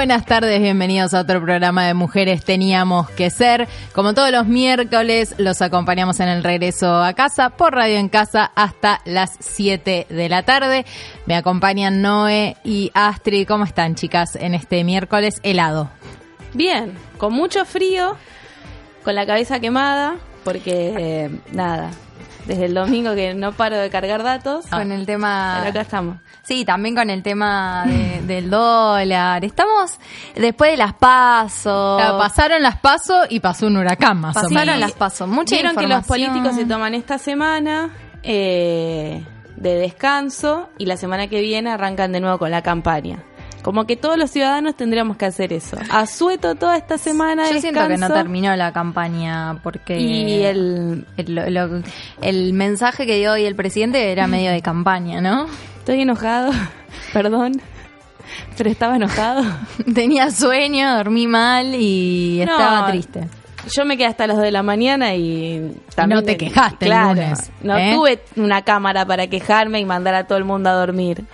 Buenas tardes, bienvenidos a otro programa de Mujeres Teníamos que Ser. Como todos los miércoles, los acompañamos en el regreso a casa por Radio en Casa hasta las 7 de la tarde. Me acompañan Noé y Astrid. ¿Cómo están, chicas, en este miércoles helado? Bien, con mucho frío, con la cabeza quemada, porque nada, desde el domingo que no paro de cargar datos. Con el tema... Pero acá estamos. Sí, también con el tema de- del dólar. Estamos después de las pasos. Claro, pasaron las pasos y pasó un huracán más o Pasaron menos. las pasos. Mucha Vieron que los políticos se toman esta semana eh, de descanso y la semana que viene arrancan de nuevo con la campaña. Como que todos los ciudadanos tendríamos que hacer eso. Asueto toda esta semana Yo siento que no descanso terminó la campaña porque y el el, lo- lo- el mensaje que dio hoy el presidente era medio de campaña, ¿no? estoy enojado, perdón, pero estaba enojado. Tenía sueño, dormí mal y No, estaba triste. Yo me quedé hasta las 2 de la mañana y también no te quejaste claro, lunes, No ¿eh? tuve una cámara para quejarme y mandar a todo el mundo a dormir.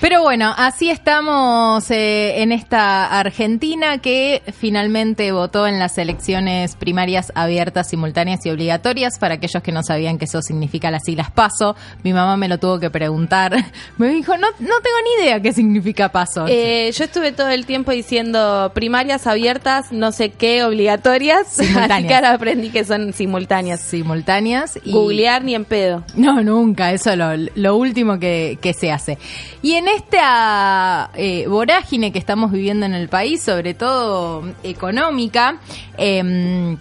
Pero bueno, así estamos eh, en esta Argentina que finalmente votó en las elecciones primarias abiertas, simultáneas y obligatorias. Para aquellos que no sabían que eso significa las siglas PASO, mi mamá me lo tuvo que preguntar. Me dijo, no, no tengo ni idea qué significa PASO. Eh, yo estuve todo el tiempo diciendo primarias abiertas, no sé qué, obligatorias. Así que ahora aprendí que son simultáneas. simultáneas y Googlear ni en pedo. No, nunca, eso es lo, lo último que, que se hace. Y en esta eh, vorágine que estamos viviendo en el país, sobre todo económica, em,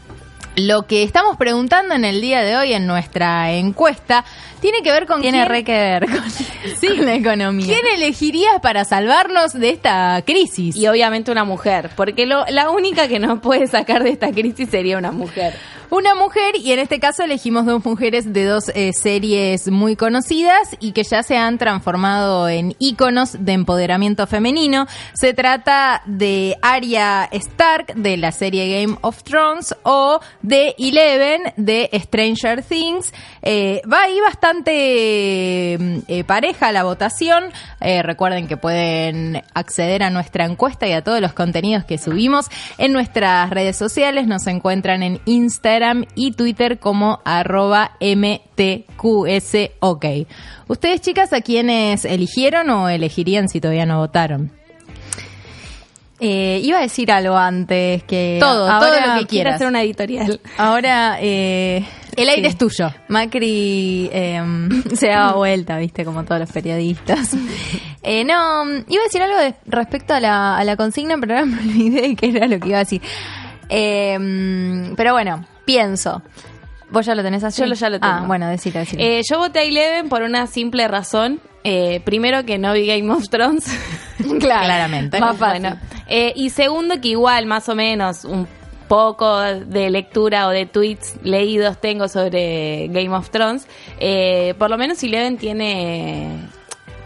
lo que estamos preguntando en el día de hoy en nuestra encuesta tiene que ver con Tiene quién, re que ver con, con la economía. quién elegirías para salvarnos de esta crisis. Y obviamente una mujer, porque lo, la única que nos puede sacar de esta crisis sería una mujer. Una mujer, y en este caso elegimos dos mujeres de dos eh, series muy conocidas y que ya se han transformado en íconos de empoderamiento femenino. Se trata de Arya Stark de la serie Game of Thrones o de Eleven de Stranger Things. Eh, va ahí bastante mm, eh, pareja la votación. Eh, recuerden que pueden acceder a nuestra encuesta y a todos los contenidos que subimos en nuestras redes sociales. Nos encuentran en Instagram y Twitter como arroba mtqsok. ¿Ustedes chicas a quiénes eligieron o elegirían si todavía no votaron? Eh, iba a decir algo antes que Todo, ahora, todo lo que Quiero quieras. hacer una editorial. Ahora eh, El aire sí. es tuyo. Macri eh, se daba vuelta, viste, como todos los periodistas. Eh, no, iba a decir algo de- respecto a la, a la consigna, pero ahora me olvidé de qué era lo que iba a decir. Eh, pero bueno, pienso. ¿Vos ya lo tenés así? Yo lo- ya lo tengo. Ah, bueno, decilo, decilo. Eh, yo voté a Eleven por una simple razón. Eh, primero que no vi Game of Thrones. Claramente. Más fácil. Eh, y segundo que igual, más o menos, un poco de lectura o de tweets leídos tengo sobre Game of Thrones. Eh, por lo menos Eleven tiene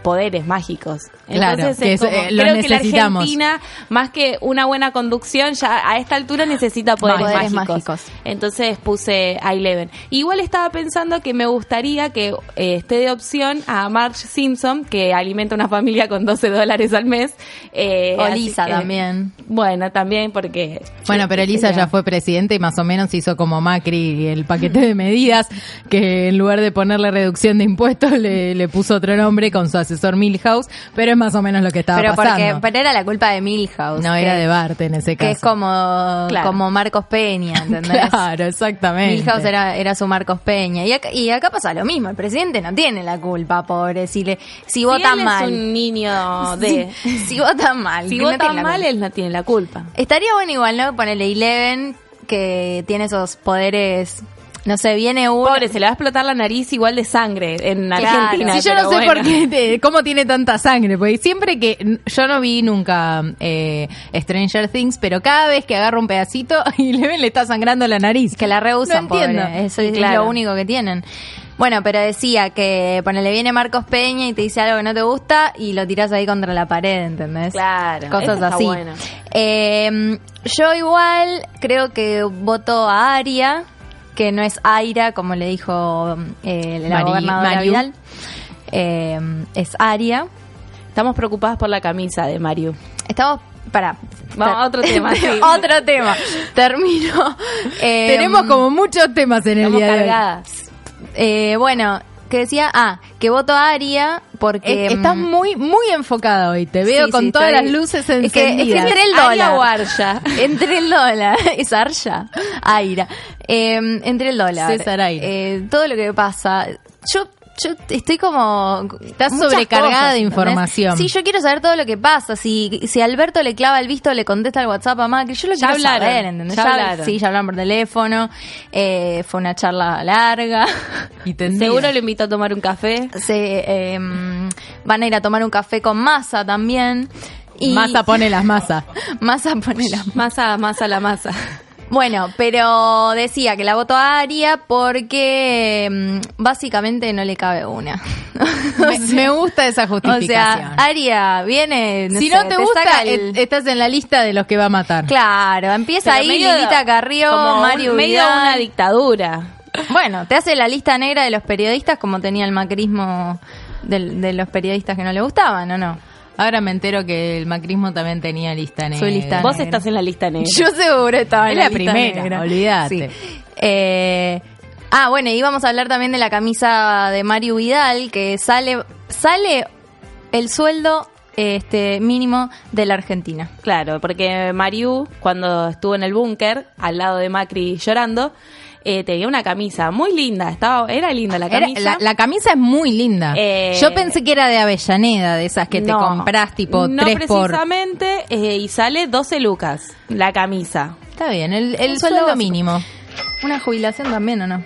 poderes mágicos. Claro, Entonces que es eh, creo que la. Argentina, más que una buena conducción, ya a esta altura necesita poderes, Poderes mágicos. mágicos. Entonces puse a Eleven. Igual estaba pensando que me gustaría que eh, esté de opción a Marge Simpson, que alimenta una familia con 12 dólares al mes. Eh, o Lisa que- también. Bueno, también porque... Bueno, pero Elisa ya fue presidente y más o menos hizo como Macri el paquete de medidas que en lugar de ponerle reducción de impuestos le, le puso otro nombre con su asesor Milhouse, pero es más o menos lo que estaba Pero pasando. porque pero era la culpa de Milhouse. no que- era de Bart en ese Que caso. es como, Claro. como Marcos Peña, ¿entendés? Claro, exactamente. Milhouse era, era su Marcos Peña. Y acá, y acá pasa lo mismo. El presidente no tiene la culpa, pobre. Si, le, si Si vota él mal. es un niño de... Si, si vota mal. Si que no vota la mal, él no tiene la culpa. Estaría bueno igual, ¿no? Ponerle Eleven, que tiene esos poderes. No sé, viene uno. Pobre, se le va a explotar la nariz igual de sangre en Claro. Argentina. Sí, yo no sé bueno. por qué, te- cómo tiene tanta sangre, porque siempre que, yo no vi nunca eh, Stranger Things, pero cada vez que agarro un pedacito y Leven le está sangrando la nariz. Que la rehusan, No entiendo. pobre. Eso es Claro. lo único que tienen. Bueno, pero decía que ponele viene Marcos Peña y te dice algo que no te gusta y lo tiras ahí contra la pared, ¿entendés? Claro, Cosas así. bueno. Eh, yo igual creo que voto a Aria, que no es Aira, como le dijo eh, la Mari- gobernadora. Vidal. Eh, es Aria. Estamos preocupadas por la camisa de Mario. Estamos para Vamos a otro tema, sí. otro tema. Termino. Eh, Tenemos como muchos temas en el día de hoy. cargadas. Eh, bueno, que decía, ah, que voto a Aria porque... Es- estás mm, muy, muy enfocada hoy. Te veo Sí, con sí, todas estoy- las luces Es que, es que encendidas. entre el Aria dólar. o Arya. Entre el dólar. Es Arya. Aira. Eh, entre el dólar. César Aira. Eh, todo lo que pasa. Yo, yo estoy como. Estás muchas sobrecargada cosas, de ¿entendés? información. Sí, yo quiero saber todo lo que pasa. Si, si Alberto le clava el visto, le contesta el WhatsApp a Macri. Yo lo Ya quiero hablaron, saber, ¿entendés? ya hablaron. Sí, ya hablaron por teléfono. Eh, fue una charla larga. Y. Seguro lo invito a tomar un café. Se, eh, van a ir a tomar un café con masa también. Y Masa pone las masas. Massa pone la Masa, masa la masa. Bueno, pero decía que la votó a Aria porque mm, básicamente no le cabe una. Me, me gusta esa o justificación. sea, Aria viene. si sé, no te, gusta, saca el- et- estás en la lista de los que va a matar. Claro, empieza Pero ahí medio- Lilita Carrió, un- Mario medio Vidal. una dictadura. Bueno, te hace la lista negra de los periodistas como tenía el macrismo del- de, los periodistas que no le gustaban, ¿o no? Ahora me entero que el macrismo también tenía lista negra. Su lista Vos negra. estás en la lista negra. Yo seguro estaba en Es la, la lista primera, negra. olvídate. Sí. Eh, ah, bueno, y vamos a hablar también de la camisa de Mario Vidal, que sale, sale el sueldo este mínimo de la Argentina. Claro, porque Mariú, cuando estuvo en el búnker, al lado de Macri llorando, eh, tenía una camisa muy linda. Estaba, era linda la Era- camisa. la, la camisa es muy linda. Eh, Yo pensé que era de Avellaneda, de esas que te compras tipo no 3 por... precisamente, eh, y sale 12 lucas la camisa. Está bien, el, sueldo sueldo mínimo. Una jubilación también, ¿o no?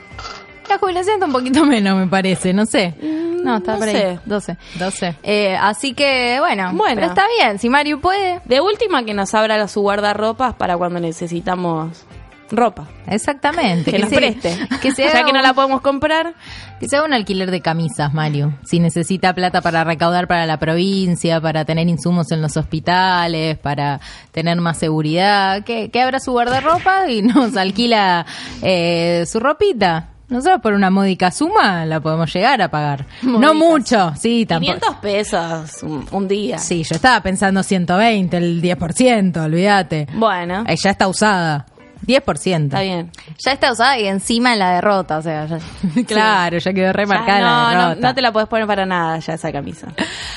La jubilación está un poquito menos, me parece, no sé. No, está no por ahí. sé. 12. 12. Eh, así que, bueno, Bueno. pero está bien. Si Mario puede, De última que nos abra su guardarropas para cuando necesitamos ropa. Exactamente. Que nos se- preste. Que se, ya que no la podemos comprar, que se haga un alquiler de camisas, Mario. Si necesita plata para recaudar para la provincia, para tener insumos en los hospitales, para tener más seguridad, que, que abra su guardarropa y nos alquila eh, su ropita. Nosotros por una módica suma la podemos llegar a pagar. No mucho, sí, tampoco. 500 pesos un, un día. Sí, yo estaba pensando 120, el 10%, olvídate. Bueno, Eh, ya está usada. 10%. está bien. ya está usada y encima en la derrota. O sea, ya- Claro, ya quedó remarcada Ya, la no, no, derrota. no te la puedes poner para nada ya esa camisa.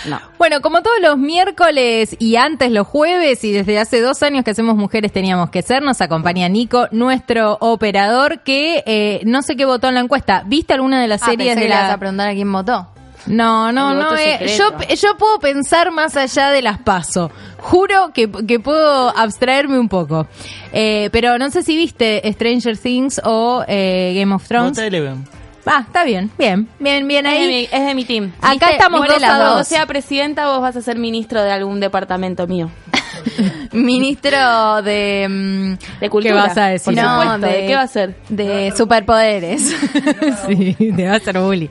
No. Bueno, como todos los miércoles y antes los jueves y desde hace dos años que hacemos Mujeres Teníamos que Ser, nos acompaña Nico, nuestro operador, que eh, no sé qué votó en la encuesta. ¿Viste alguna de las Ah, series pensé de que le vas la... a preguntar a quién votó. No, no, El no. eh, yo, yo puedo pensar más allá de las paso. Juro que, que puedo abstraerme un poco. Eh, pero no sé si viste Stranger Things o eh, Game of Thrones. Vota Eleven. Ah, está bien, bien, bien, bien Es de, ahí. mi, es de mi team. Acá ¿Viste? estamos Por dos eso, a Cuando dos. sea presidenta, vos vas a ser ministro de algún departamento mío. Ministro de... mm, De cultura. vas a decir? Por No, supuesto. de- ¿De qué va a ser? De superpoderes. sí, te va a hacer bullying.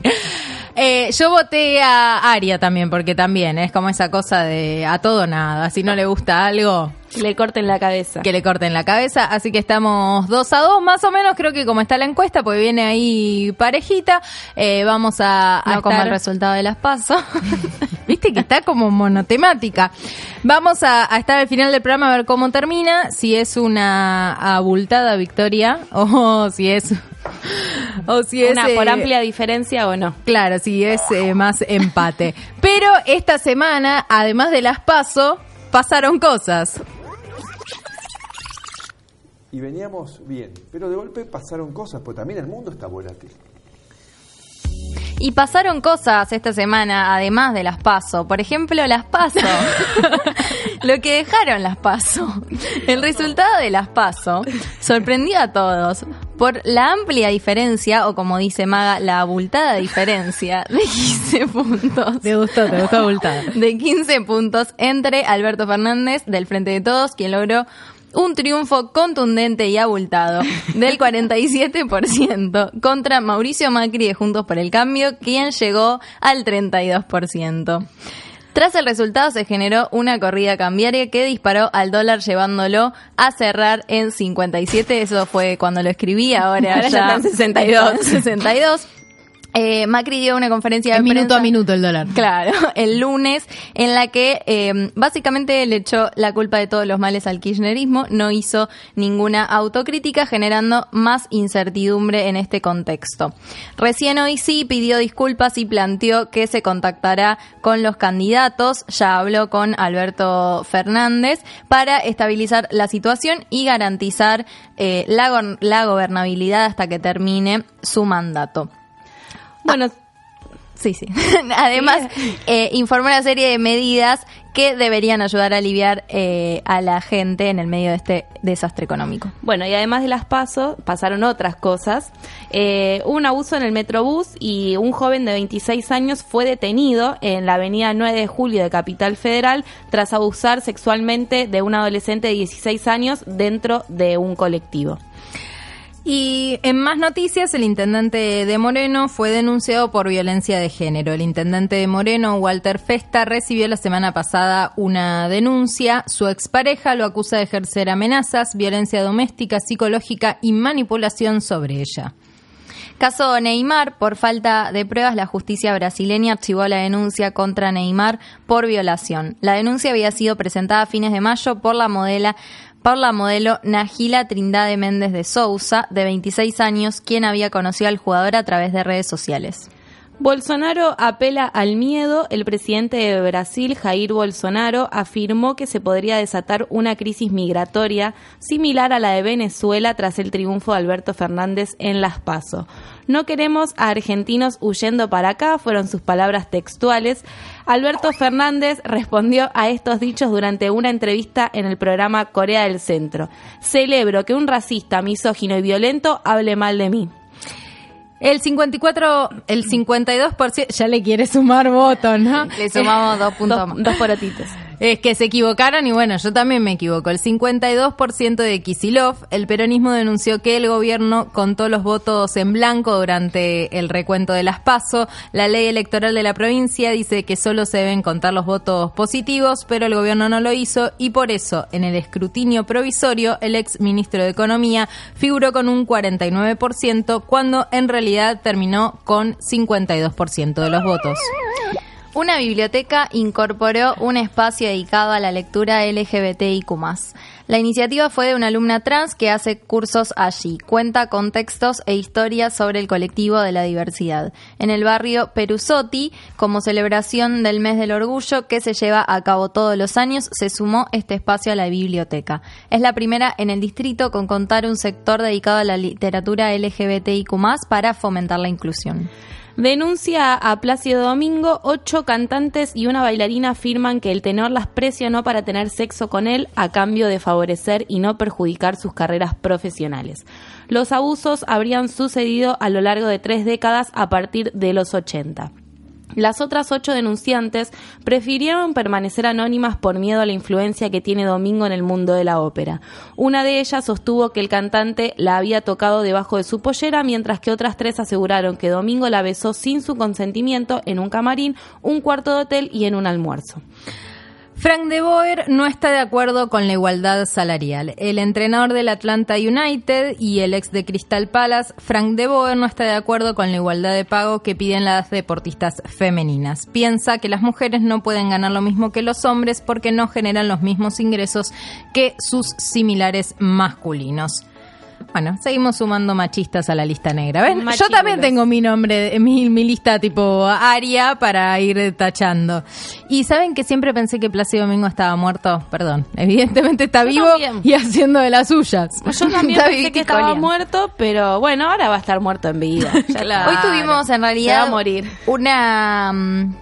Eh, yo voté a Aria también, porque también es como esa cosa de a todo nada. Si no le gusta algo, Que le corten la cabeza. que le corten la cabeza. Así que estamos dos a dos, más o menos. Creo que como está la encuesta, pues viene ahí parejita. Eh, vamos a, a no como el resultado de las pasos. Viste que está como monotemática. Vamos a, a estar al final del programa a ver cómo termina, si es una abultada victoria o si es o si es Una por eh, amplia diferencia o no. Claro, si es eh, más empate. Pero esta semana, además de las paso, pasaron cosas. Y veníamos bien. Pero de golpe pasaron cosas, pues también el mundo está volátil. Y pasaron cosas esta semana, además de las PASO. Por ejemplo, las PASO. Lo que dejaron las PASO. El resultado de las PASO sorprendió a todos por la amplia diferencia, o como dice Maga, la abultada diferencia de 15 puntos. Te gustó, te gustó abultada. De 15 puntos entre Alberto Fernández del Frente de Todos, quien logró un triunfo contundente y abultado del 47% contra Mauricio Macri de Juntos por el Cambio, quien llegó al 32%. Tras el resultado se generó una corrida cambiaria que disparó al dólar llevándolo a cerrar en 57. Eso fue cuando lo escribí, ahora, Ahora ya está en 62. está en 62. Eh, Macri dio una conferencia de minuto a minuto el dólar. Claro, el lunes, en la que eh, básicamente le echó la culpa de todos los males al kirchnerismo, no hizo ninguna autocrítica, generando más incertidumbre en este contexto. Recién hoy sí pidió disculpas y planteó que se contactará con los candidatos, ya habló con Alberto Fernández, para estabilizar la situación y garantizar eh, la, go- la gobernabilidad hasta que termine su mandato. Bueno, Sí, sí. Además, eh, informó una serie de medidas que deberían ayudar a aliviar eh, a la gente en el medio de este desastre económico. Bueno, y además de las pasos, pasaron otras cosas. Eh, hubo un abuso en el Metrobús y un joven de 26 años fue detenido en la avenida 9 de julio de Capital Federal tras abusar sexualmente de un adolescente de 16 años dentro de un colectivo. Y en más noticias, el intendente de Moreno fue denunciado por violencia de género. El intendente de Moreno, Walter Festa, recibió la semana pasada una denuncia. Su expareja lo acusa de ejercer amenazas, violencia doméstica, psicológica y manipulación sobre ella. Caso Neymar, por falta de pruebas, la justicia brasileña archivó la denuncia contra Neymar por violación. La denuncia había sido presentada a fines de mayo por la modela por la modelo Nagila Trindade Méndez de Sousa, de 26 años, quien había conocido al jugador a través de redes sociales. Bolsonaro apela al miedo. El presidente de Brasil, Jair Bolsonaro, afirmó que se podría desatar una crisis migratoria similar a la de Venezuela tras el triunfo de Alberto Fernández en Las Paso. No queremos a argentinos huyendo para acá, fueron sus palabras textuales. Alberto Fernández respondió a estos dichos durante una entrevista en el programa Corea del Centro. Celebro que un racista, misógino y violento hable mal de mí. El 54, el 52%, ya le quiere sumar votos, ¿no? Le sumamos dos puntos Dos, más. dos porotitos. Es que se equivocaron y bueno, yo también me equivoco. El 52% de Kisilov, el peronismo denunció que el gobierno contó los votos en blanco durante el recuento de las PASO. La ley electoral de la provincia dice que solo se deben contar los votos positivos, pero el gobierno no lo hizo y por eso en el escrutinio provisorio el ex ministro de Economía figuró con un 49% cuando en realidad terminó con 52% de los votos. Una biblioteca incorporó un espacio dedicado a la lectura LGBTIQ+. La iniciativa fue de una alumna trans que hace cursos allí. Cuenta con textos e historias sobre el colectivo de la diversidad. En el barrio Perusotti, como celebración del mes del orgullo que se lleva a cabo todos los años, se sumó este espacio a la biblioteca. Es la primera en el distrito con contar un sector dedicado a la literatura LGBTIQ+, para fomentar la inclusión. Denuncia a Plácido Domingo, ocho cantantes y una bailarina afirman que el tenor las presionó para tener sexo con él a cambio de favorecer y no perjudicar sus carreras profesionales. Los abusos habrían sucedido a lo largo de tres décadas a partir de los 80. Las otras ocho denunciantes prefirieron permanecer anónimas por miedo a la influencia que tiene Domingo en el mundo de la ópera. Una de ellas sostuvo que el cantante la había tocado debajo de su pollera, mientras que otras tres aseguraron que Domingo la besó sin su consentimiento en un camarín, un cuarto de hotel y en un almuerzo. Frank de Boer no está de acuerdo con la igualdad salarial. El entrenador del Atlanta United y el ex de Crystal Palace, Frank de Boer, no está de acuerdo con la igualdad de pago que piden las deportistas femeninas. Piensa que las mujeres no pueden ganar lo mismo que los hombres porque no generan los mismos ingresos que sus similares masculinos. Bueno, seguimos sumando machistas a la lista negra. ¿Ven? Yo también tengo mi nombre, mi, mi lista tipo Aria para ir tachando. Y saben que siempre pensé que Plácido Domingo estaba muerto. Perdón, evidentemente está Yo vivo también. y haciendo de las suyas. Yo también Está pensé que estaba muerto, pero bueno, ahora va a estar muerto en vida. Claro. Hoy tuvimos en realidad Se va a morir. una mm,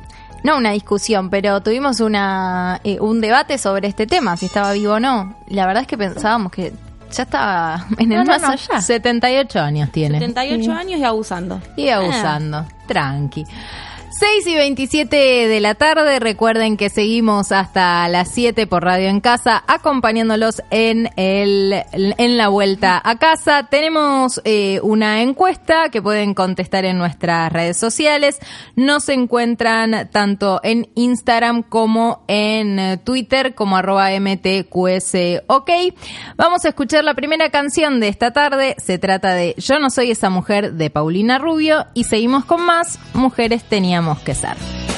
no una discusión, pero tuvimos una eh, un debate sobre este tema, si estaba vivo o no. La verdad es que pensábamos que ya estaba en el No, no, más no. allá. 78 años tiene. 78 años y abusando. Y abusando. Tranqui. 6 y 27 de la tarde, recuerden que seguimos hasta las 7 por Radio en Casa, acompañándolos en, el, en la vuelta a casa. Tenemos eh, una encuesta que pueden contestar en nuestras redes sociales. Nos encuentran tanto en Instagram como en Twitter como arroba mtqsok. Vamos a escuchar la primera canción de esta tarde. Se trata de Yo no soy esa mujer de Paulina Rubio y seguimos con más Mujeres teníamos que ser.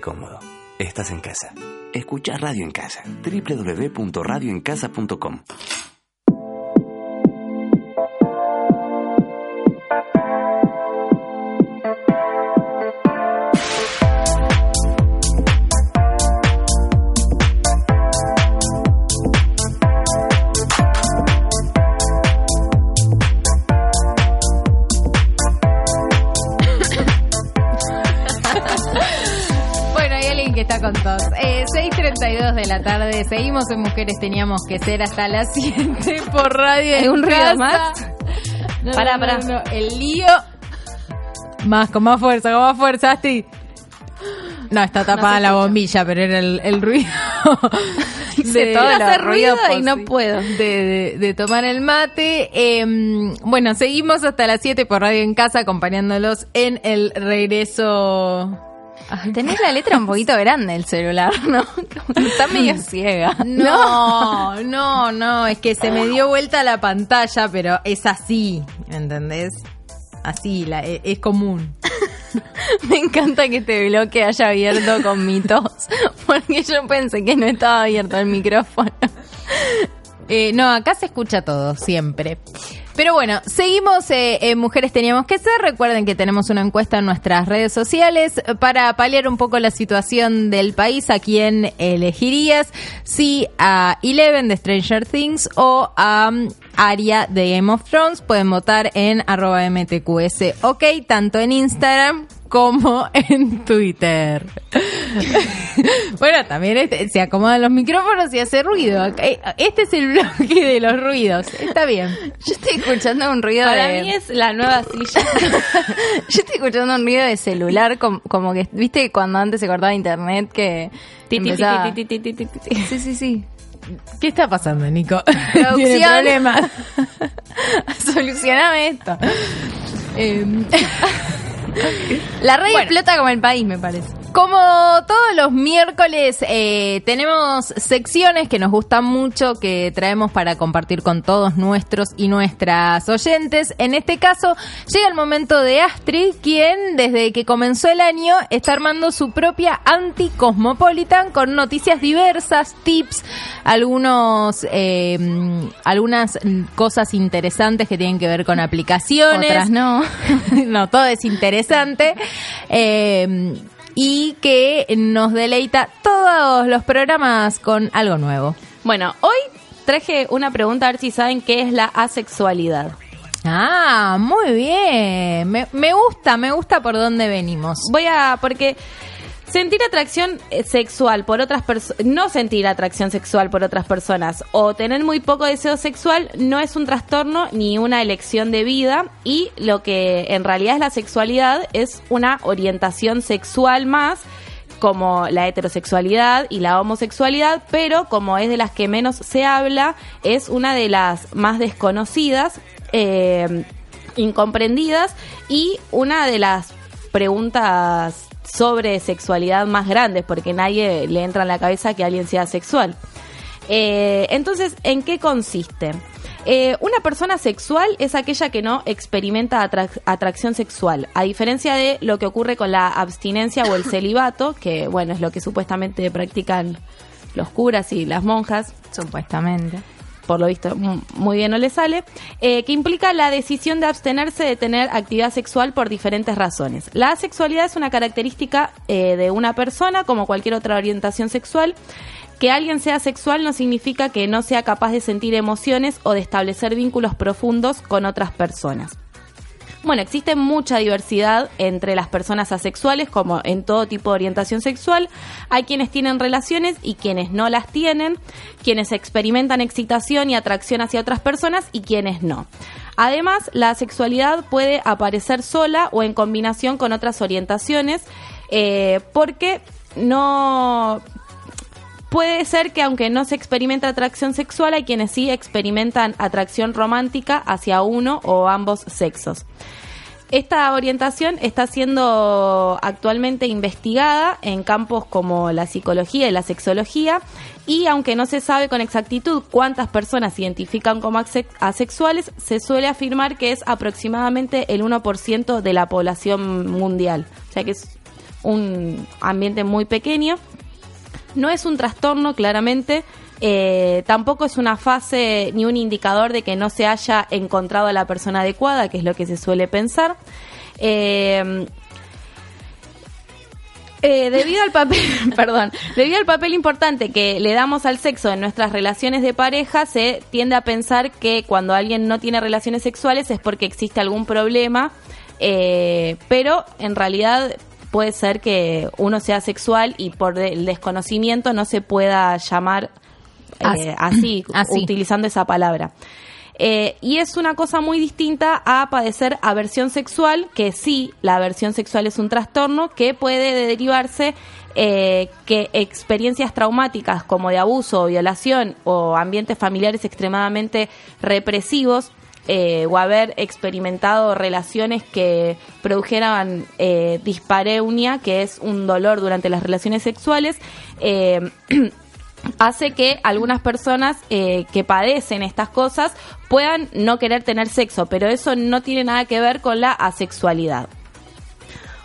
Cómodo. Estás en casa. Escucha Radio en Casa. www.radioencasa.com. la tarde, seguimos en Mujeres Teníamos que Ser hasta las 7 por radio. ¿Hay un ruido casa. más? No, Pará, no, no, pará. no, El lío. Más, con más fuerza, con más fuerza, Asti. No, está tapada la bombilla, pero era el, el ruido. De, todo hacer ruido y no puedo. de, de- de tomar el mate. Eh, bueno, seguimos hasta las 7 por Radio en Casa acompañándolos en el regreso. Tenés la letra un poquito grande el celular, ¿no? Está medio ciega. No, no, no, es que se me dio vuelta la pantalla, pero es así, ¿entendés? Así, la, e- es común. Me encanta que este bloque haya abierto con mi tos, porque yo pensé que no estaba abierto el micrófono. Eh, no, acá se escucha todo, siempre. Pero bueno, seguimos eh, Mujeres Teníamos que Ser. Recuerden que tenemos una encuesta en nuestras redes sociales para paliar un poco la situación del país. ¿A quién elegirías? Si a Eleven de Stranger Things o a um, Aria de Game of Thrones. Pueden votar en arroba mtqs, ok, tanto en Instagram como en Twitter. bueno, también este- se acomodan los micrófonos y hace ruido. Eh, Este es el bloque de los ruidos. Está bien. Yo estoy escuchando un ruido Para de... mí es la nueva silla. Yo estoy escuchando un ruido de celular, com- como, que, ¿viste cuando antes se cortaba internet que empezaba-. Sí, sí, sí. ¿Qué está pasando, Nico? Producción. Tiene problemas. Solucioname esto. Eh, La red Bueno. explota como el país, me parece. Como todos los miércoles, eh, tenemos secciones que nos gustan mucho, que traemos para compartir con todos nuestros y nuestras oyentes. En este caso, llega el momento de Astrid, quien desde que comenzó el año está armando su propia anti-cosmopolitan con noticias diversas, tips, algunos, eh, algunas cosas interesantes que tienen que ver con aplicaciones Otras no. no, todo es interesante. Eh, y que nos deleita todos los programas con algo nuevo. Bueno, hoy traje una pregunta a ver si saben qué es la asexualidad. Ah, muy bien. Me, me gusta, me gusta por dónde venimos. Voy a, porque sentir atracción eh, sexual por otras personas, no sentir atracción sexual por otras personas o tener muy poco deseo sexual no es un trastorno ni una elección de vida y lo que en realidad es la sexualidad es una orientación sexual más como la heterosexualidad y la homosexualidad, pero como es de las que menos se habla, es una de las más desconocidas, eh, incomprendidas y una de las preguntas sobre sexualidad más grandes, porque nadie le entra en la cabeza que alguien sea sexual. Eh, entonces, ¿en qué consiste? Eh, una persona sexual es aquella que no experimenta atrac- atracción sexual, a diferencia de lo que ocurre con la abstinencia o el celibato, que bueno, es lo que supuestamente practican los curas y las monjas, Supuestamente. Por lo visto mu- muy bien no le sale, eh, que implica la decisión de abstenerse de tener actividad sexual por diferentes razones. La asexualidad es una característica eh, de una persona, como cualquier otra orientación sexual. Que alguien sea sexual no significa que no sea capaz de sentir emociones o de establecer vínculos profundos con otras personas. Bueno, existe mucha diversidad entre las personas asexuales, como en todo tipo de orientación sexual. Hay quienes tienen relaciones y quienes no las tienen, quienes experimentan excitación y atracción hacia otras personas y quienes no. Además, la sexualidad puede aparecer sola o en combinación con otras orientaciones, eh, porque no Puede ser que aunque no se experimenta atracción sexual, hay quienes sí experimentan atracción romántica hacia uno o ambos sexos. Esta orientación está siendo actualmente investigada en campos como la psicología y la sexología y aunque no se sabe con exactitud cuántas personas se identifican como ase- asexuales, se suele afirmar que es aproximadamente el 1% de la población mundial. O sea que es un ambiente muy pequeño. No es un trastorno, claramente. eh, tampoco es una fase ni un indicador de que no se haya encontrado a la persona adecuada, que es lo que se suele pensar. Eh, eh, debido al papel, perdón, debido al papel importante que le damos al sexo en nuestras relaciones de pareja, se tiende a pensar que cuando alguien no tiene relaciones sexuales es porque existe algún problema, pero en realidad puede ser que uno sea sexual y por el desconocimiento no se pueda llamar eh, Así. utilizando esa palabra. Eh, y es una cosa muy distinta a padecer aversión sexual, que sí, la aversión sexual es un trastorno que puede derivarse eh, que experiencias traumáticas como de abuso o violación o ambientes familiares extremadamente represivos eh, o haber experimentado relaciones que produjeran eh, dispareunia, que es un dolor durante las relaciones sexuales, eh, hace que algunas personas eh, que padecen estas cosas puedan no querer tener sexo, pero eso no tiene nada que ver con la asexualidad.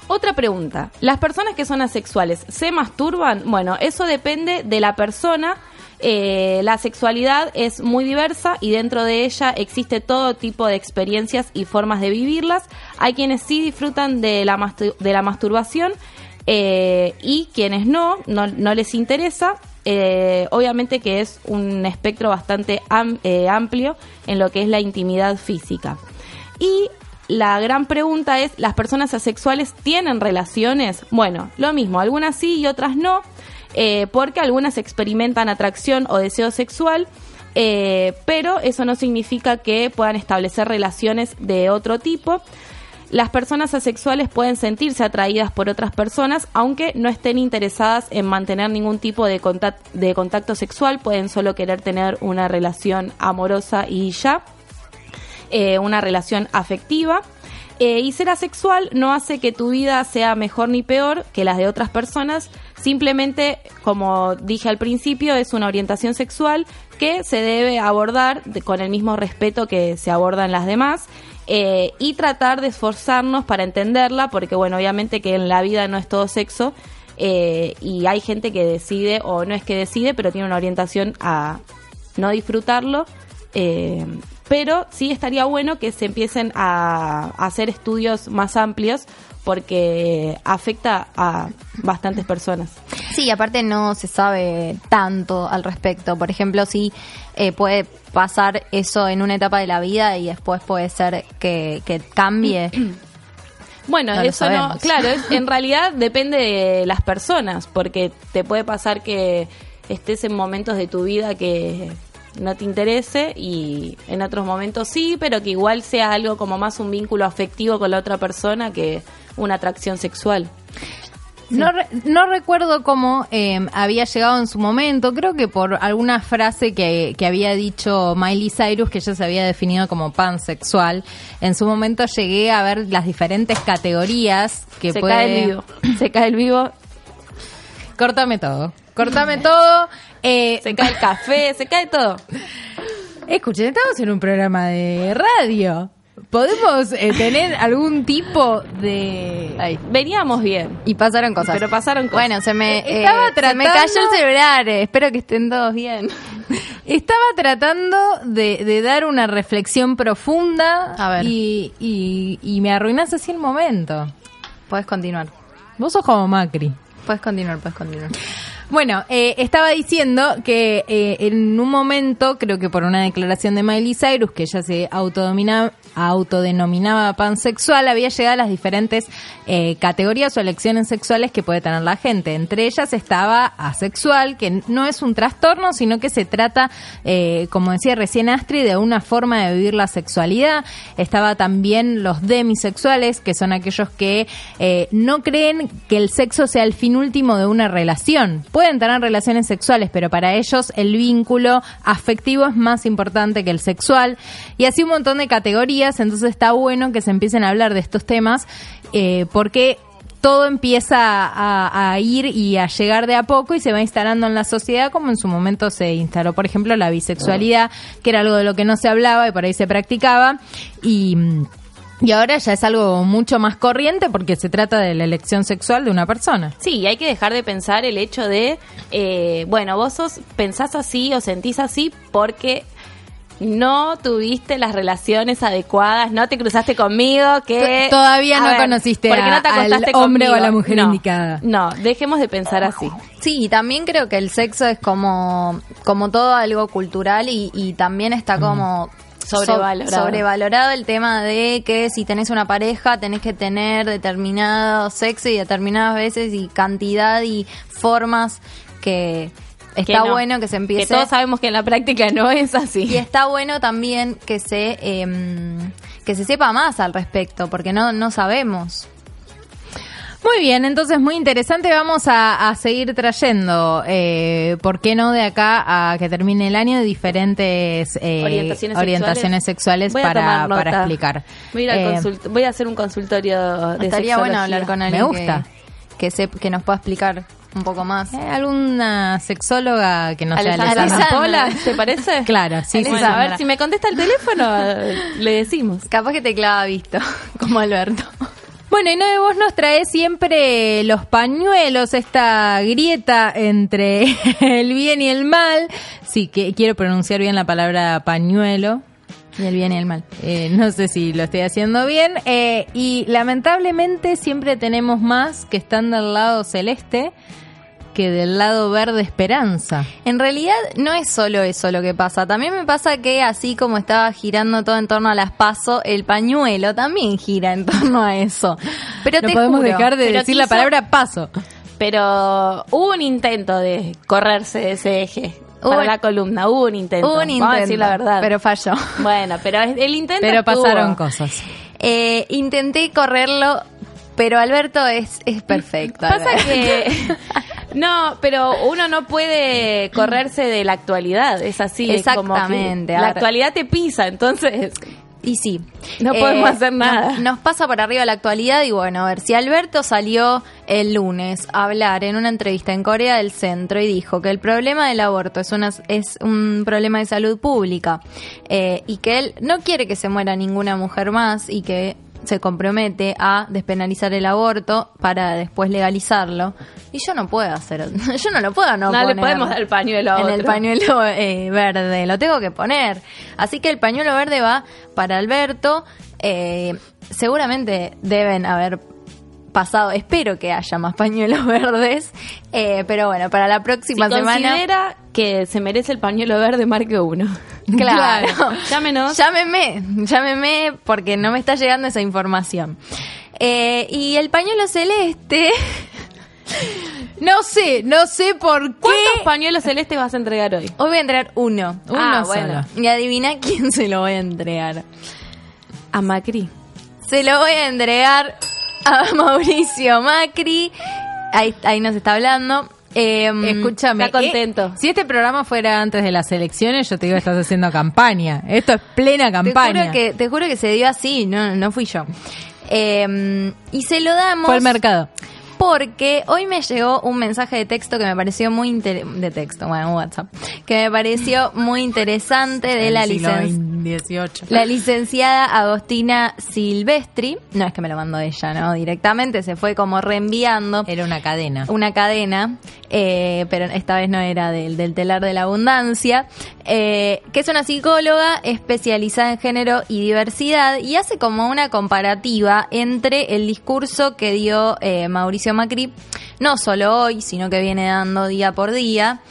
Otra pregunta, ¿las personas que son asexuales se masturban? Bueno, eso depende de la persona. Eh, la sexualidad es muy diversa y dentro de ella existe todo tipo de experiencias y formas de vivirlas. Hay quienes sí disfrutan de la, masturbación eh, y quienes no, no, les interesa. Eh, obviamente que es un espectro bastante am- amplio en lo que es la intimidad física. Y la gran pregunta es, ¿las personas asexuales tienen relaciones? Bueno, lo mismo, algunas sí y otras no, eh, porque algunas experimentan atracción o deseo sexual, eh, pero eso no significa que puedan establecer relaciones de otro tipo. Las personas asexuales pueden sentirse atraídas por otras personas, aunque no estén interesadas en mantener ningún tipo de contact- de contacto sexual, pueden solo querer tener una relación amorosa y ya eh, una relación afectiva. Eh, y ser asexual no hace que tu vida sea mejor ni peor que las de otras personas, simplemente, como dije al principio, es una orientación sexual que se debe abordar con el mismo respeto que se abordan las demás eh, y tratar de esforzarnos para entenderla, porque bueno, obviamente que en la vida no es todo sexo eh, y hay gente que decide o no es que decide, pero tiene una orientación a no disfrutarlo. Pero sí estaría bueno que se empiecen a, a hacer estudios más amplios porque afecta a bastantes personas. Sí, aparte no se sabe tanto al respecto. Por ejemplo, sí eh, puede pasar eso en una etapa de la vida y después puede ser que, que cambie. Bueno, No eso no, claro, en realidad depende de las personas, porque te puede pasar que estés en momentos de tu vida que no te interese y en otros momentos sí, pero que igual sea algo como más un vínculo afectivo con la otra persona que una atracción sexual. No, re- no recuerdo cómo eh, había llegado en su momento, creo que por alguna frase que, que había dicho Miley Cyrus, que ella se había definido como pansexual. En su momento llegué a ver las diferentes categorías que se puede... cae el vivo, se cae el vivo, Córtame todo, córtame todo. Eh, se cae el café, se cae todo. Escuchen, estamos en un programa de radio. ¿Podemos eh, tener algún tipo de... Veníamos bien. Y pasaron cosas. Pero pasaron cosas. Bueno, se me, Eh, estaba se me cayó el celular. eh, espero que estén todos bien. Estaba tratando de, de dar una reflexión profunda A ver. Y, y, y me arruinas así el momento. Puedes continuar. Vos sos como Macri. Puedes continuar, puedes continuar. Bueno, eh, estaba diciendo que eh, en un momento, creo que por una declaración de Miley Cyrus, que ella se autodomina- autodenominaba pansexual, había llegado a las diferentes eh, categorías o elecciones sexuales que puede tener la gente. Entre ellas estaba asexual, que no es un trastorno, sino que se trata, eh, como decía recién Astrid, de una forma de vivir la sexualidad. Estaba también los demisexuales, que son aquellos que eh, no creen que el sexo sea el fin último de una relación. Pueden tener relaciones sexuales, pero para ellos el vínculo afectivo es más importante que el sexual. Y así un montón de categorías, entonces está bueno que se empiecen a hablar de estos temas, eh, porque todo empieza a, a ir y a llegar de a poco y se va instalando en la sociedad como en su momento se instaló, por ejemplo, la bisexualidad, que era algo de lo que no se hablaba y por ahí se practicaba. Y. y ahora ya es algo mucho más corriente porque se trata de la elección sexual de una persona. Sí, y hay que dejar de pensar el hecho de, eh, bueno, vos sos, pensás así o sentís así porque no tuviste las relaciones adecuadas, no te cruzaste conmigo, que... Todavía A no ver, conociste ¿por qué no te a- al hombre o a la mujer No, indicada. No, dejemos de pensar así. Sí, y también creo que el sexo es como, como todo algo cultural y, y también está como so- Sobrevalorado. sobrevalorado el tema de que si tenés una pareja tenés que tener determinado sexo y determinadas veces y cantidad y formas que está no. bueno que se empiece... Que todos sabemos que en la práctica no es así. Y está bueno también que se em, que se sepa más al respecto, porque no, no sabemos. Muy bien, entonces muy interesante. Vamos a, a seguir trayendo, eh, ¿por qué no de acá a que termine el año, diferentes eh, Orientaciones orientaciones sexuales, para, para explicar? Voy a, Eh, voy a hacer un consultorio de Estaría bueno sexología. hablar con alguien Me gusta. que, que, sep- que nos pueda explicar un poco más. ¿hay ¿Alguna sexóloga que no sea Alessandra? Pola, ¿te parece? Claro, sí, sí, Bueno, sí. a ver, si me contesta el teléfono, le decimos. Capaz que te clava visto, como Alberto. Bueno, y no de vos nos trae siempre los pañuelos, esta grieta entre el bien y el mal. Sí, que quiero pronunciar bien la palabra pañuelo. Y el bien y el mal. Eh, no sé si lo estoy haciendo bien. Eh, y lamentablemente siempre tenemos más que están del lado celeste que del lado verde esperanza. En realidad no es solo eso lo que pasa. También me pasa que así como estaba girando todo en torno a las paso, el pañuelo también gira en torno a eso. Pero no te podemos juro, dejar de decir la palabra paso. Pero hubo un intento de correrse de ese eje Hubo- para la columna. Hubo un intento. Hubo un intento, Vamos a decir la verdad. pero falló. Bueno, pero el intento Pero estuvo. pasaron cosas. Eh, intenté correrlo, pero Alberto es, es perfecto. Pasa que... No, pero uno no puede correrse de la actualidad, es así. es como Exactamente, la a ver. actualidad te pisa, entonces... Y sí. No podemos hacer nada. Nos, nos pasa por arriba la actualidad y bueno, a ver, si Alberto salió el lunes a hablar en una entrevista en Corea del Centro y dijo que el problema del aborto es, una, es un problema de salud pública eh, y que él no quiere que se muera ninguna mujer más y que se compromete a despenalizar el aborto para después legalizarlo. Y yo no puedo hacer, yo no lo puedo no, No, le podemos dar el pañuelo a en el pañuelo eh, verde, lo tengo que poner. Así que el pañuelo verde va para Alberto. Eh, seguramente deben haber pasado, espero que haya más pañuelos verdes, eh, pero bueno, para la Si próxima semana... considera que se merece el pañuelo verde, marque uno. Claro. Llámenos. Llámeme, llámeme porque no me está llegando esa información. Eh, y el pañuelo celeste... No sé, no sé por qué. ¿Cuántos pañuelos celestes vas a entregar hoy? Hoy voy a entregar uno. Uno Ah, solo. bueno. Y adivina quién se lo voy a entregar. A Macri. Se lo voy a entregar a Mauricio Macri. Ahí, ahí nos está hablando. Eh, Escúchame, Está contento. eh, si este programa fuera antes de las elecciones, yo te digo, estás haciendo campaña. Esto es plena te campaña. juro, que, te juro que se dio así, no, no fui yo. Eh, y se lo damos Fue al mercado. Porque hoy me llegó un mensaje de texto que me pareció muy de texto, bueno, WhatsApp, que me pareció muy interesante de la licencia. 18. La licenciada Agostina Silvestri, no es que me lo mandó ella, ¿no? Directamente se fue como reenviando Era una cadena. una cadena, eh, pero esta vez no era del, del telar de la abundancia, eh, que es una psicóloga especializada en género y diversidad y hace como una comparativa entre el discurso que dio eh, Mauricio Macri, no solo hoy, sino que viene dando día por día,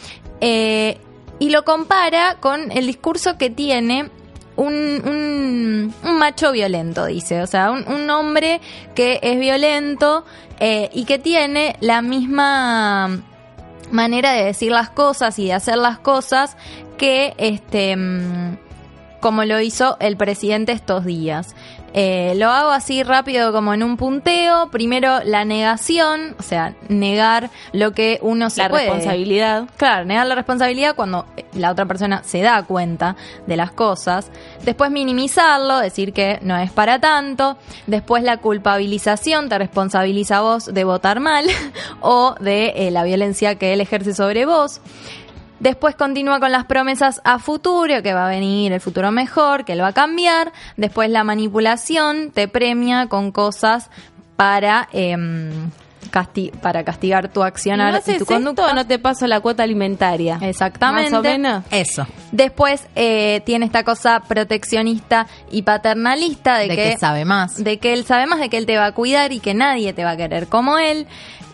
eh, y lo compara con el discurso que tiene un, macho violento, dice. O sea, un, un hombre que es violento eh, y que tiene la misma manera de decir las cosas y de hacer las cosas que este mm, como lo hizo el presidente estos días. Eh, lo hago así rápido como en un punteo. Primero la negación, o sea, negar lo que uno se La puede. responsabilidad. Claro, negar la responsabilidad cuando la otra persona se da cuenta de las cosas. Después minimizarlo, decir que no es para tanto. Después la culpabilización te responsabiliza a vos de votar mal o de eh, la violencia que él ejerce sobre vos. Después continúa con las promesas a futuro, que va a venir el futuro mejor, que él va a cambiar. Después la manipulación te premia con cosas para, em, casti- para castigar tu no accionar y tu esto, conducta. no te paso la cuota alimentaria. Exactamente. Más o menos. Eso. Después eh, tiene esta cosa proteccionista y paternalista de, De que sabe más. De que él sabe más, de que él te va a cuidar y que nadie te va a querer como él.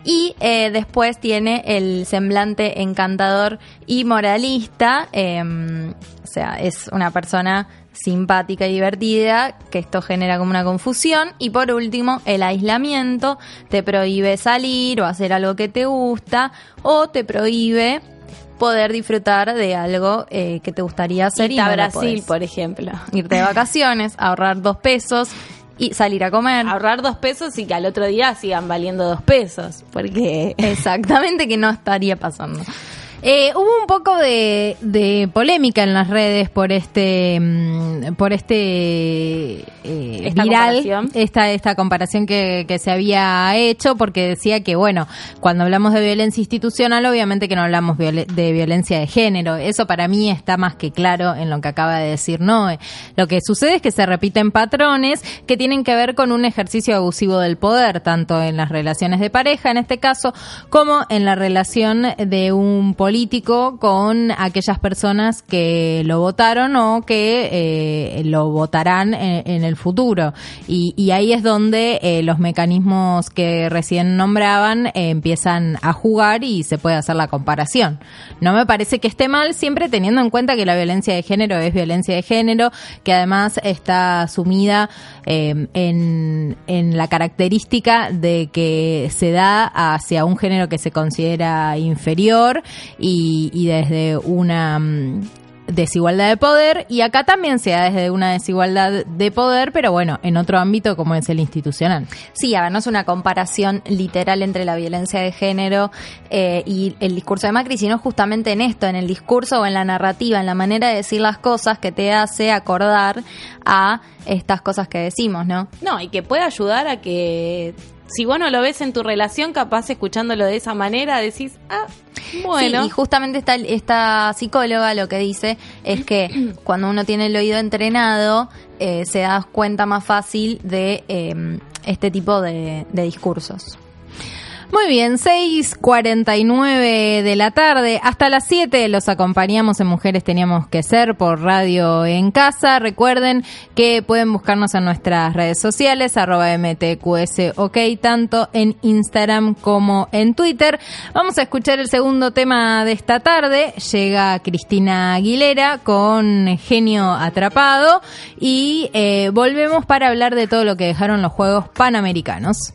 Y eh, después tiene el semblante encantador y moralista. eh, o sea, es una persona simpática y divertida, que esto genera como una confusión. Y por último, el aislamiento. Te prohíbe salir o hacer algo que te gusta. O te prohíbe poder disfrutar de algo eh, que te gustaría hacer. Irte y a no lo Brasil, por ejemplo. Irte de vacaciones, ahorrar dos pesos y salir a comer. Ahorrar dos pesos y que al otro día sigan valiendo dos pesos. Porque Exactamente que no estaría pasando. Eh, hubo un poco de, de polémica en las redes por este mm, por este eh, Esta viral comparación. esta esta comparación que, que se había hecho porque decía que bueno cuando hablamos de violencia institucional obviamente que no hablamos de violencia de género eso para mí está más que claro en lo que acaba de decir Noé lo que sucede es que se repiten patrones que tienen que ver con un ejercicio abusivo del poder tanto en las relaciones de pareja en este caso como en la relación de un político con aquellas personas que lo votaron o que eh, lo votarán en, en el futuro. Y, ahí es donde eh, los mecanismos que recién nombraban eh, empiezan a jugar y se puede hacer la comparación. No me parece que esté mal, siempre teniendo en cuenta que la violencia de género es violencia de género, que además está sumida en, en la característica de que se da hacia un género que se considera inferior y, y desde una mm, desigualdad de poder y acá también se da desde una desigualdad de poder pero bueno en otro ámbito como es el institucional Sí, es una comparación literal entre la violencia de género eh, y el discurso de Macri, sino justamente en esto, en el discurso o en la narrativa, en la manera de decir las cosas que te hace acordar a estas cosas que decimos, ¿no? No, y que puede ayudar a que si vos no lo ves en tu relación, capaz escuchándolo de esa manera, decís, ah, bueno. Sí, y justamente esta, esta psicóloga lo que dice es que cuando uno tiene el oído entrenado, eh, se da cuenta más fácil de eh, este tipo de, de discursos. Muy bien, 6.49 de la tarde. Hasta las 7 los acompañamos en Mujeres Teníamos que Ser por Radio en Casa. Recuerden que pueden buscarnos en nuestras redes sociales, arroba MTQS OK, tanto en Instagram como en Twitter. Vamos a escuchar el segundo tema de esta tarde. Llega Cristina Aguilera con Genio Atrapado y eh, volvemos para hablar de todo lo que dejaron los Juegos Panamericanos.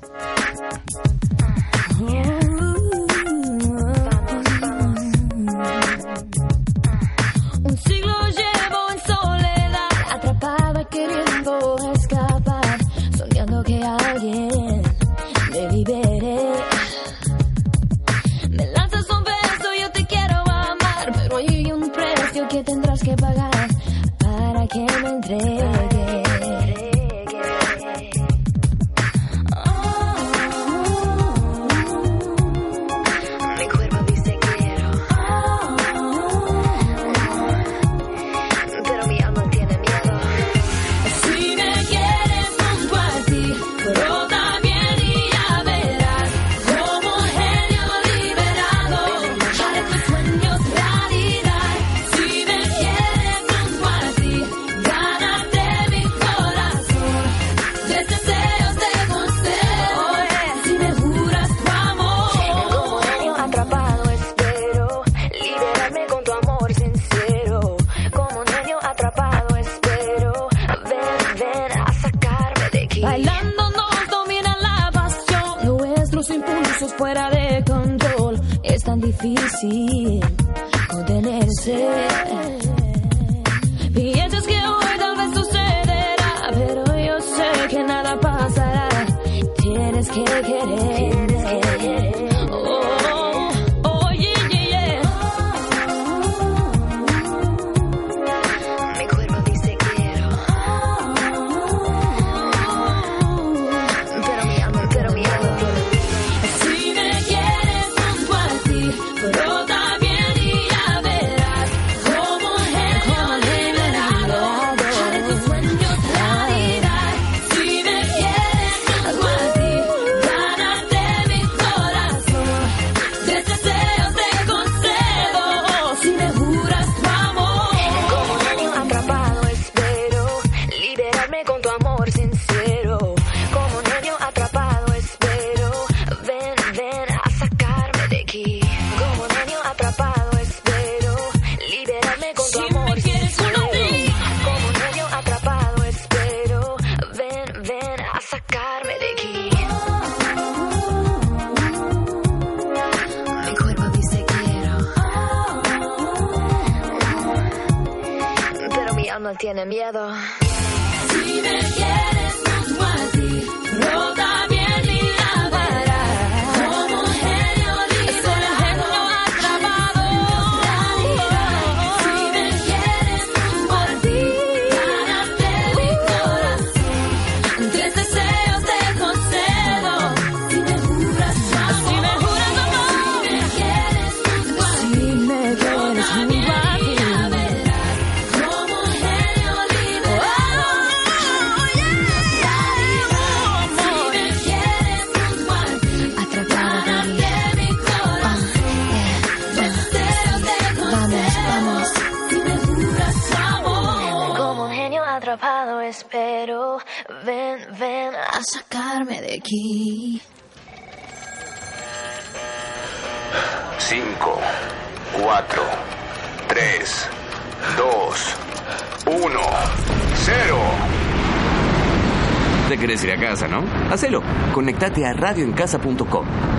Hacelo. Conectate a radioencasa.com.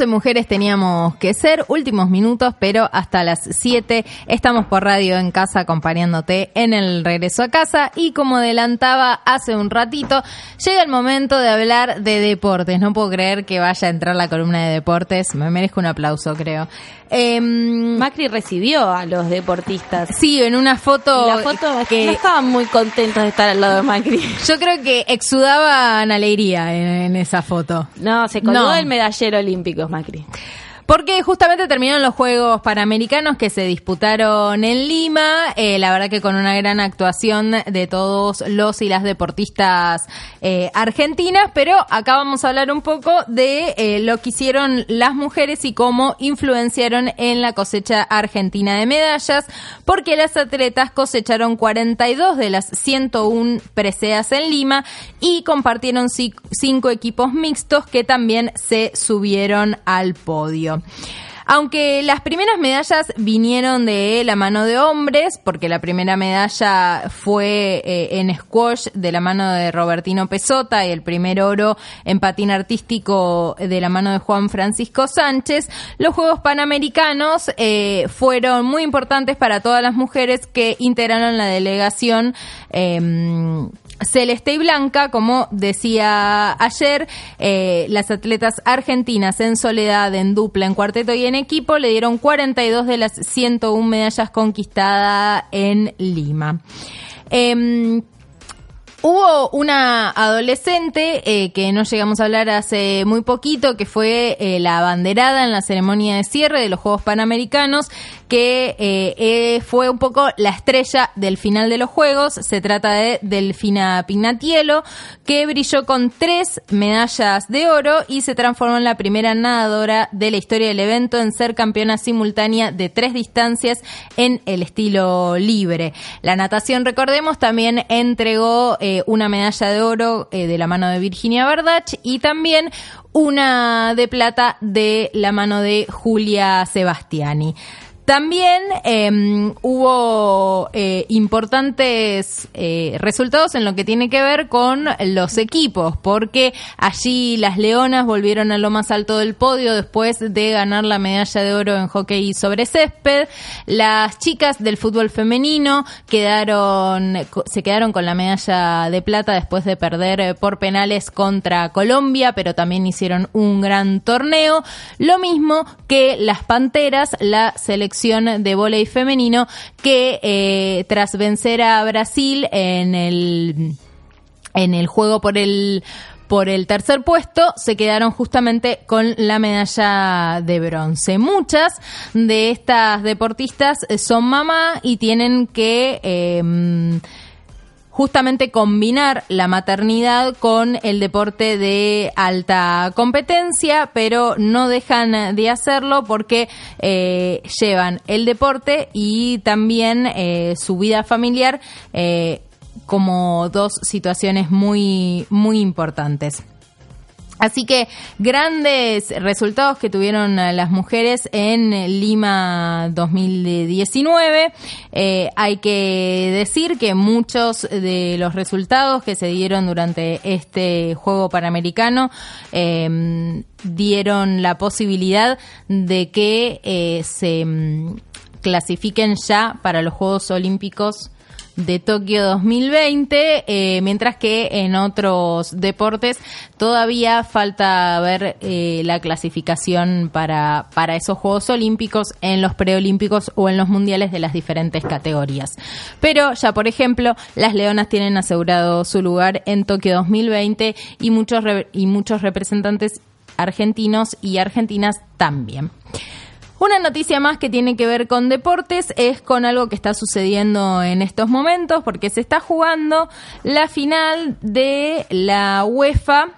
en Mujeres Teníamos que Ser, últimos minutos, pero hasta las 7 estamos por radio en casa acompañándote en el regreso a casa y como adelantaba hace un ratito, llega el momento de hablar de deportes. No puedo creer que vaya a entrar la columna de deportes, me merezco un aplauso creo. Em, Macri recibió a los deportistas. sí, en una foto, la foto que no estaban muy contentos de estar al lado de Macri. yo creo que exudaban alegría en, en esa foto. No, se colgó No. el medallero olímpico, Macri. Porque justamente terminaron los Juegos Panamericanos que se disputaron en Lima, eh, la verdad que con una gran actuación de todos los y las deportistas eh, argentinas, pero acá vamos a hablar un poco de eh, lo que hicieron las mujeres y cómo influenciaron en la cosecha argentina de medallas, porque las atletas cosecharon 42 de las 101 preseas en Lima y compartieron ci- cinco equipos mixtos que también se subieron al podio. Aunque las primeras medallas vinieron de la mano de hombres, porque la primera medalla fue eh, en squash de la mano de Robertino Pesota y el primer oro en patín artístico de la mano de Juan Francisco Sánchez, los Juegos Panamericanos eh, fueron muy importantes para todas las mujeres que integraron la delegación. em, Celeste y Blanca, como decía ayer, eh, las atletas argentinas en soledad, en dupla, en cuarteto y en equipo le dieron 42 de las 101 medallas conquistadas en Lima. Em, Hubo una adolescente eh, que no llegamos a hablar hace muy poquito, que fue eh, la abanderada en la ceremonia de cierre de los Juegos Panamericanos, que eh, eh, fue un poco la estrella del final de los Juegos. Se trata de Delfina Pignatielo, que brilló con tres medallas de oro y se transformó en la primera nadadora de la historia del evento en ser campeona simultánea de tres distancias en el estilo libre. La natación, recordemos, también entregó eh, una medalla de oro eh, de la mano de Virginia Bardach y también una de plata de la mano de Julia Sebastiani. También eh, hubo eh, importantes eh, resultados en lo que tiene que ver con los equipos, porque allí las Leonas volvieron a lo más alto del podio después de ganar la medalla de oro en hockey sobre césped. Las chicas del fútbol femenino quedaron, se quedaron con la medalla de plata después de perder eh, por penales contra Colombia, pero también hicieron un gran torneo. Lo mismo que las Panteras, la selección de vóley femenino, que eh, tras vencer a Brasil en el, en el juego por el por el tercer puesto se quedaron justamente con la medalla de bronce. Muchas de estas deportistas son mamá y tienen que eh, justamente combinar la maternidad con el deporte de alta competencia, pero no dejan de hacerlo porque eh, llevan el deporte y también eh, su vida familiar eh, como dos situaciones muy, muy importantes. Así que grandes resultados que tuvieron eh, las mujeres en Lima 2019. Eh, hay que decir que muchos de los resultados que se dieron durante este juego panamericano eh, dieron la posibilidad de que eh, se mm, clasifiquen ya para los Juegos Olímpicos de Tokio 2020, eh, mientras que en otros deportes todavía falta ver eh, la clasificación para, para esos Juegos Olímpicos en los preolímpicos o en los mundiales de las diferentes categorías. Pero ya, por ejemplo, las Leonas tienen asegurado su lugar en Tokio 2020 y muchos, y muchos representantes argentinos y argentinas también. Una noticia más que tiene que ver con deportes es con algo que está sucediendo en estos momentos porque se está jugando la final de la UEFA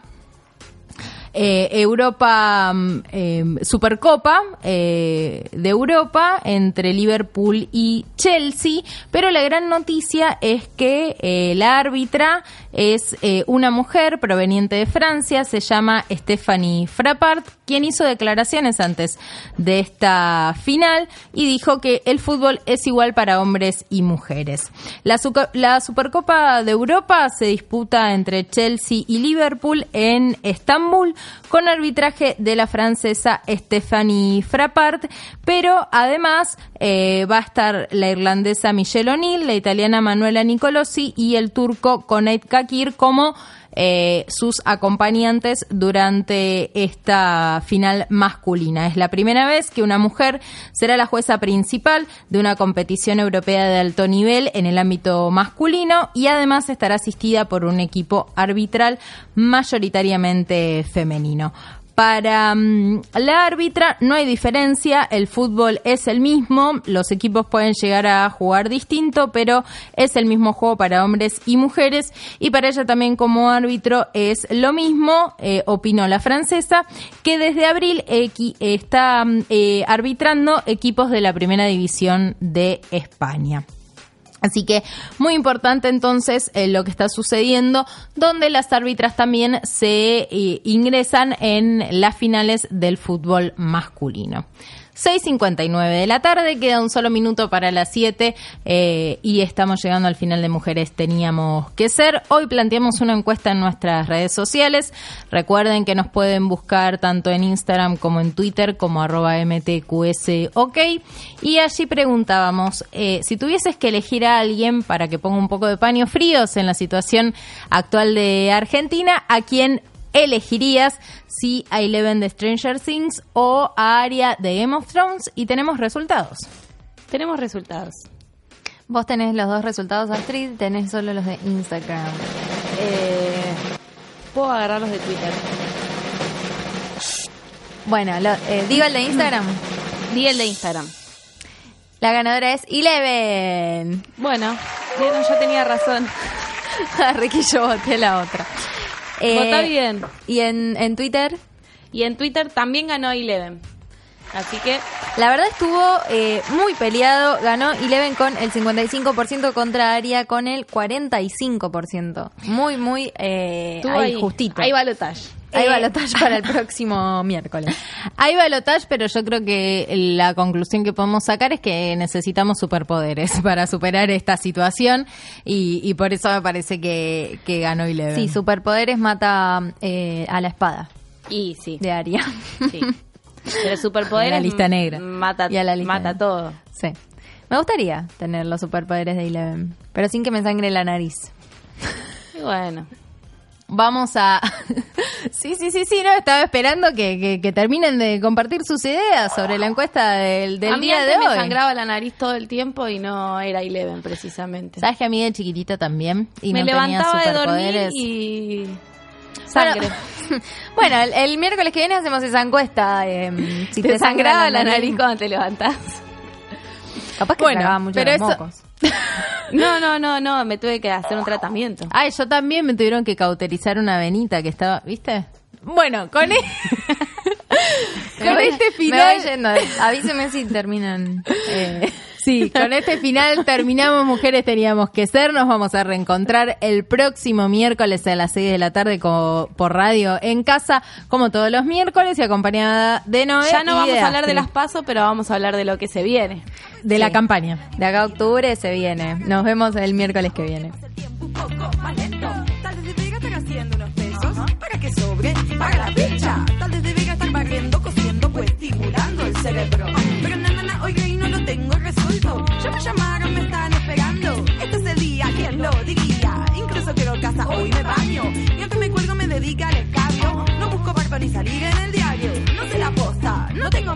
eh, Europa mm, eh, Supercopa eh, de Europa entre Liverpool y Chelsea, pero la gran noticia es que eh, la árbitra es una mujer proveniente de Francia, se llama Stephanie Frappart, quien hizo declaraciones antes de esta final y dijo que el fútbol es igual para hombres y mujeres. La, Supercopa de Europa se disputa entre Chelsea y Liverpool en Estambul con arbitraje de la francesa Stephanie Frappart, pero además eh, va a estar la irlandesa Michelle O'Neill, la italiana Manuela Nicolosi y el turco Koneit Kakir como eh, sus acompañantes durante esta final masculina. Es la primera vez que una mujer será la jueza principal de una competición europea de alto nivel en el ámbito masculino y además estará asistida por un equipo arbitral mayoritariamente femenino. Para mm, la árbitra no hay diferencia, el fútbol es el mismo, los equipos pueden llegar a jugar distinto, pero es el mismo juego para hombres y mujeres y para ella también como árbitro es lo mismo, eh, opinó la francesa, que desde abril está mm, eh, arbitrando equipos de la primera división de España. Así que muy importante entonces eh, lo que está sucediendo, donde las árbitras también se eh, ingresan en las finales del fútbol masculino. 6.59 de la tarde, queda un solo minuto para las 7 eh, y estamos llegando al final de Mujeres Teníamos que Ser. Hoy planteamos una encuesta en nuestras redes sociales. Recuerden que nos pueden buscar tanto en Instagram como en Twitter como arroba mtqsok y allí preguntábamos eh, si tuvieses que elegir a alguien para que ponga un poco de paños fríos en la situación actual de Argentina, ¿a quién elegirías si a Eleven de Stranger Things o a Arya de Game of Thrones y tenemos resultados. Tenemos resultados. Vos tenés los dos resultados, Astrid, tenés solo los de Instagram. Eh, Puedo agarrar los de Twitter. Bueno, lo- eh, digo el de Instagram. Di el de Instagram. La ganadora es Eleven. Bueno, yo tenía razón. Ricky, yo voté la otra. Eh, Vota bien. ¿Y en, en Twitter? Y en Twitter también ganó Eleven. Así que La verdad estuvo eh, muy peleado. Ganó Eleven con el 55% contra Aria con el 45%. Muy, muy eh, ahí, ahí, justito. Ahí balotage. Ahí Eh, balotaje para el próximo miércoles. Hay balotage, pero yo creo que la conclusión que podemos sacar es que necesitamos superpoderes para superar esta situación y, y por eso me parece que, que ganó Eleven. Sí, superpoderes mata eh, a la espada Y sí, de Aria. sí. Pero superpoderes A la lista negra. mata, Y a la lista mata negra. todo. Sí. Me gustaría tener los superpoderes de Eleven, pero sin que me sangre la nariz. Y bueno, Vamos a... sí, sí, sí, sí, no, estaba esperando que, que- que terminen de compartir sus ideas sobre la encuesta del, del a mí día antes de me hoy. sangraba la nariz todo el tiempo y no era Eleven precisamente. ¿Sabes que a mí de chiquitita también? Y me no tenía levantaba de dormir y sangre. Bueno, bueno, el, el miércoles que viene hacemos esa encuesta. eh, si te, sangraba la nariz cuando te levantás. Capaz que Bueno, mucho pero los eso- mocos. No, no, no, no, me tuve que hacer un tratamiento. Ay, yo también me tuvieron que cauterizar una venita que estaba, ¿viste? Bueno, con, e- con Me voy- este Me final... voy yendo. Avíseme si terminan. eh, Sí, con este final terminamos Mujeres Teníamos que Ser. Nos vamos a reencontrar el próximo miércoles a las 6 de la tarde co- por radio en casa, como todos los miércoles, y acompañada de Noé. Ya no y vamos a hablar de las pasos, pero vamos a hablar de lo que se viene. De la campaña. De acá a octubre se viene. Nos vemos el miércoles que viene. Tal vez debería estar haciendo unos pesos para que sobre, paga la ficha. Tal vez debería estar barriendo, cosiendo, pues estimulando el cerebro. Pero na, na, na, oiga, y no lo tengo resuelto. Ya me llamaron, me están esperando. Este es el día, ¿quién lo diría? Incluso quiero casa, hoy me baño. Y aunque me cuelgo, me dedica al escabio. No busco barba ni salir en el diario. No sé la posta, no tengo